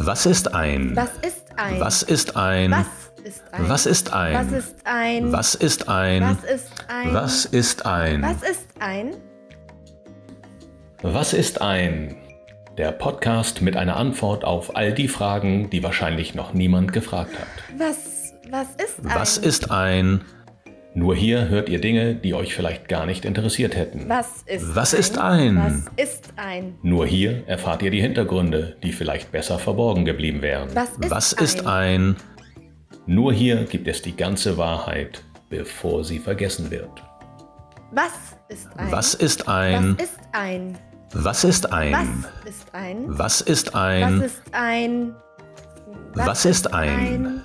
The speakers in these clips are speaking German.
Was ist ein? Was ist ein? Was ist ein? Was ist ein? Was ist ein? Was ist ein? Was ist ein? Was ist ein? Was ist ein? Was ist ein? Was ist ein? Der Podcast mit einer Antwort auf all die Fragen, die wahrscheinlich noch niemand gefragt hat. Was, was ist ein? Was ist ein? Nur hier hört ihr Dinge, die euch vielleicht gar nicht interessiert hätten. Was ist Was ein? ist ein? Was ist ein? Nur hier erfahrt ihr die Hintergründe, die vielleicht besser verborgen geblieben wären. Was ist Was ist ein? Nur hier gibt es die ganze Wahrheit, bevor sie vergessen wird. Was ist ein? Was ist ein? Was ist ein? Was ist ein? Was ist ein? Was ist Was ein? ist ein? Was ist ein?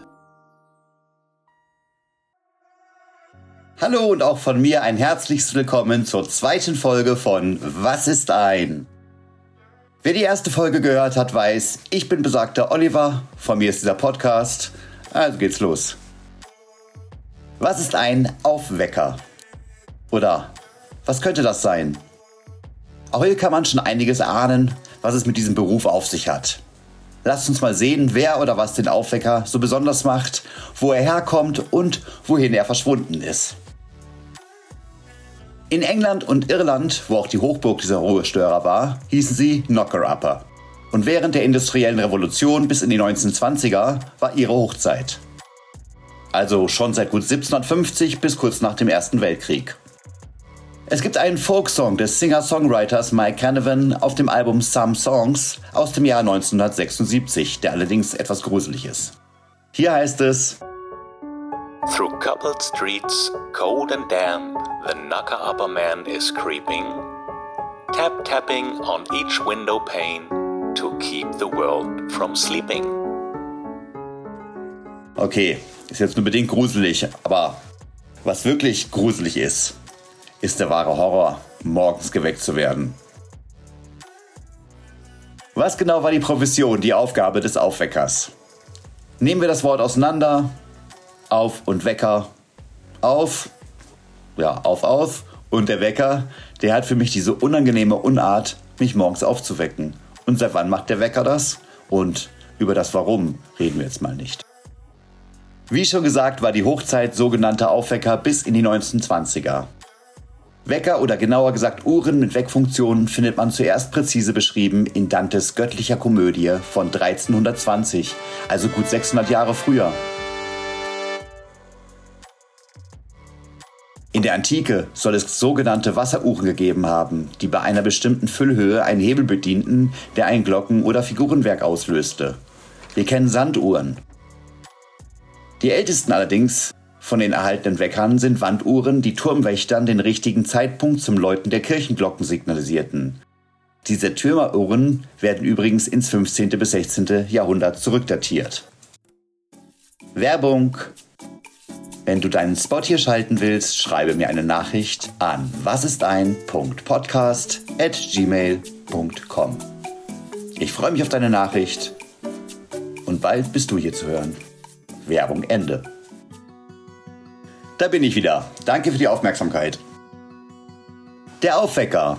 Hallo und auch von mir ein herzliches Willkommen zur zweiten Folge von Was ist ein? Wer die erste Folge gehört hat, weiß, ich bin besagter Oliver, von mir ist dieser Podcast, also geht's los. Was ist ein Aufwecker? Oder was könnte das sein? Auch hier kann man schon einiges ahnen, was es mit diesem Beruf auf sich hat. Lasst uns mal sehen, wer oder was den Aufwecker so besonders macht, wo er herkommt und wohin er verschwunden ist. In England und Irland, wo auch die Hochburg dieser Ruhestörer war, hießen sie Knocker-Upper. Und während der industriellen Revolution bis in die 1920er war ihre Hochzeit. Also schon seit gut 1750 bis kurz nach dem Ersten Weltkrieg. Es gibt einen Folksong des Singer-Songwriters Mike Canavan auf dem Album Some Songs aus dem Jahr 1976, der allerdings etwas gruselig ist. Hier heißt es, Through coupled streets, cold and damp, the knocker upper man is creeping, tap tapping on each window pane to keep the world from sleeping. okay, ist jetzt nur bedingt gruselig, aber was wirklich gruselig ist, ist der wahre Horror, morgens geweckt zu werden. Was genau war die Profession, die Aufgabe des Aufweckers? Nehmen wir das Wort auseinander. Auf und Wecker. Auf, ja, auf, auf. Und der Wecker, der hat für mich diese unangenehme Unart, mich morgens aufzuwecken. Und seit wann macht der Wecker das? Und über das Warum reden wir jetzt mal nicht. Wie schon gesagt, war die Hochzeit sogenannter Aufwecker bis in die 1920er. Wecker oder genauer gesagt Uhren mit Weckfunktionen findet man zuerst präzise beschrieben in Dantes göttlicher Komödie von 1320, also gut 600 Jahre früher. Der Antike soll es sogenannte Wasseruhren gegeben haben, die bei einer bestimmten Füllhöhe einen Hebel bedienten, der ein Glocken- oder Figurenwerk auslöste. Wir kennen Sanduhren. Die ältesten allerdings von den erhaltenen Weckern sind Wanduhren, die Turmwächtern den richtigen Zeitpunkt zum Läuten der Kirchenglocken signalisierten. Diese Türmeruhren werden übrigens ins 15. bis 16. Jahrhundert zurückdatiert. Werbung wenn du deinen Spot hier schalten willst, schreibe mir eine Nachricht an wasistein.podcast@gmail.com. Ich freue mich auf deine Nachricht und bald bist du hier zu hören. Werbung Ende. Da bin ich wieder. Danke für die Aufmerksamkeit. Der Aufwecker.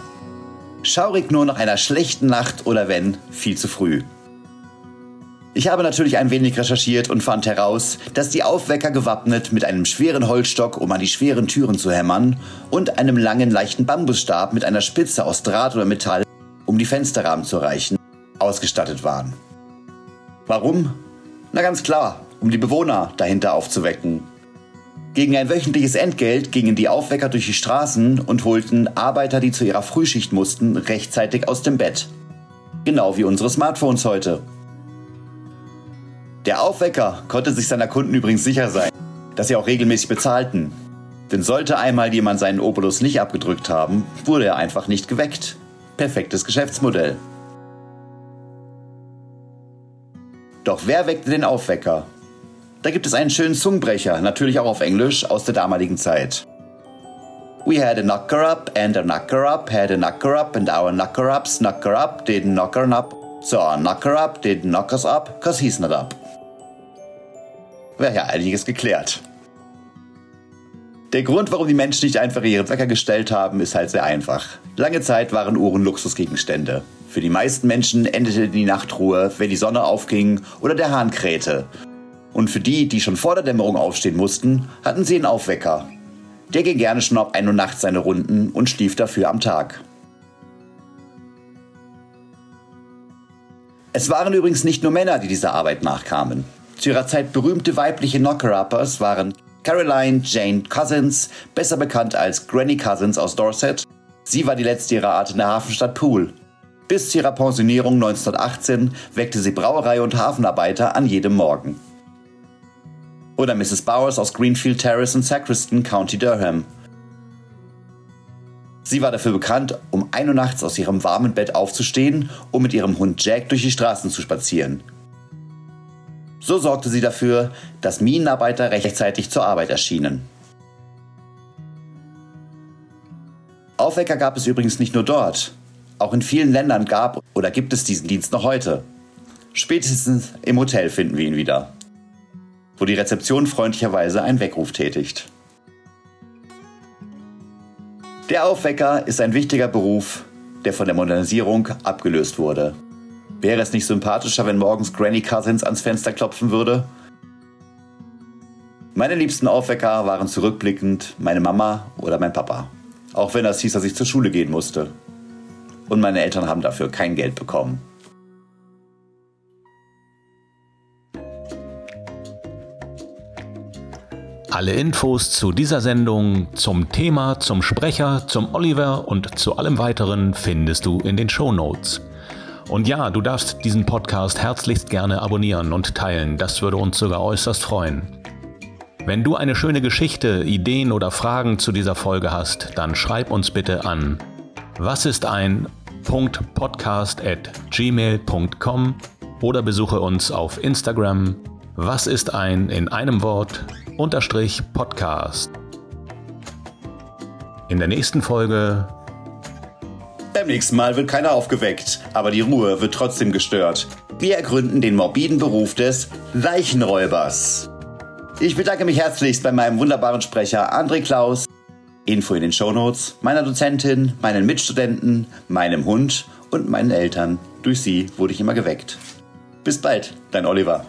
Schaurig nur nach einer schlechten Nacht oder wenn, viel zu früh. Ich habe natürlich ein wenig recherchiert und fand heraus, dass die Aufwecker gewappnet mit einem schweren Holzstock, um an die schweren Türen zu hämmern, und einem langen, leichten Bambusstab mit einer Spitze aus Draht oder Metall, um die Fensterrahmen zu erreichen, ausgestattet waren. Warum? Na ganz klar, um die Bewohner dahinter aufzuwecken. Gegen ein wöchentliches Entgelt gingen die Aufwecker durch die Straßen und holten Arbeiter, die zu ihrer Frühschicht mussten, rechtzeitig aus dem Bett. Genau wie unsere Smartphones heute. Der Aufwecker konnte sich seiner Kunden übrigens sicher sein, dass sie auch regelmäßig bezahlten. Denn sollte einmal jemand seinen Obolus nicht abgedrückt haben, wurde er einfach nicht geweckt. Perfektes Geschäftsmodell. Doch wer weckte den Aufwecker? Da gibt es einen schönen Zungenbrecher, natürlich auch auf Englisch, aus der damaligen Zeit. We had a knocker up and a knocker up had a knocker up and our knocker ups knocker up didn't knocker up. So our knocker up didn't knock us up cause he's not up. Wäre ja einiges geklärt. Der Grund, warum die Menschen nicht einfach ihre Wecker gestellt haben, ist halt sehr einfach. Lange Zeit waren Uhren Luxusgegenstände. Für die meisten Menschen endete die Nachtruhe, wenn die Sonne aufging oder der Hahn krähte. Und für die, die schon vor der Dämmerung aufstehen mussten, hatten sie einen Aufwecker. Der ging gerne schon ab 1 Uhr nachts seine Runden und schlief dafür am Tag. Es waren übrigens nicht nur Männer, die dieser Arbeit nachkamen. Zu ihrer Zeit berühmte weibliche Knocker-Uppers waren Caroline Jane Cousins, besser bekannt als Granny Cousins aus Dorset. Sie war die letzte ihrer Art in der Hafenstadt Poole. Bis zu ihrer Pensionierung 1918 weckte sie Brauerei und Hafenarbeiter an jedem Morgen. Oder Mrs. Bowers aus Greenfield Terrace in Sacriston, County Durham. Sie war dafür bekannt, um 1 Uhr nachts aus ihrem warmen Bett aufzustehen, um mit ihrem Hund Jack durch die Straßen zu spazieren. So sorgte sie dafür, dass Minenarbeiter rechtzeitig zur Arbeit erschienen. Aufwecker gab es übrigens nicht nur dort. Auch in vielen Ländern gab oder gibt es diesen Dienst noch heute. Spätestens im Hotel finden wir ihn wieder, wo die Rezeption freundlicherweise einen Weckruf tätigt. Der Aufwecker ist ein wichtiger Beruf, der von der Modernisierung abgelöst wurde. Wäre es nicht sympathischer, wenn morgens Granny Cousins ans Fenster klopfen würde? Meine liebsten Aufwecker waren zurückblickend meine Mama oder mein Papa. Auch wenn das hieß, dass ich zur Schule gehen musste und meine Eltern haben dafür kein Geld bekommen. Alle Infos zu dieser Sendung, zum Thema, zum Sprecher, zum Oliver und zu allem weiteren findest du in den Show Notes. Und ja, du darfst diesen Podcast herzlichst gerne abonnieren und teilen, das würde uns sogar äußerst freuen. Wenn du eine schöne Geschichte, Ideen oder Fragen zu dieser Folge hast, dann schreib uns bitte an was ist ein .podcast@gmail.com oder besuche uns auf Instagram was ist ein in einem Wort unterstrich Podcast. In der nächsten Folge beim nächsten Mal wird keiner aufgeweckt, aber die Ruhe wird trotzdem gestört. Wir ergründen den morbiden Beruf des Leichenräubers. Ich bedanke mich herzlichst bei meinem wunderbaren Sprecher André Klaus Info in den Shownotes, meiner Dozentin, meinen Mitstudenten, meinem Hund und meinen Eltern. Durch sie wurde ich immer geweckt. Bis bald, dein Oliver.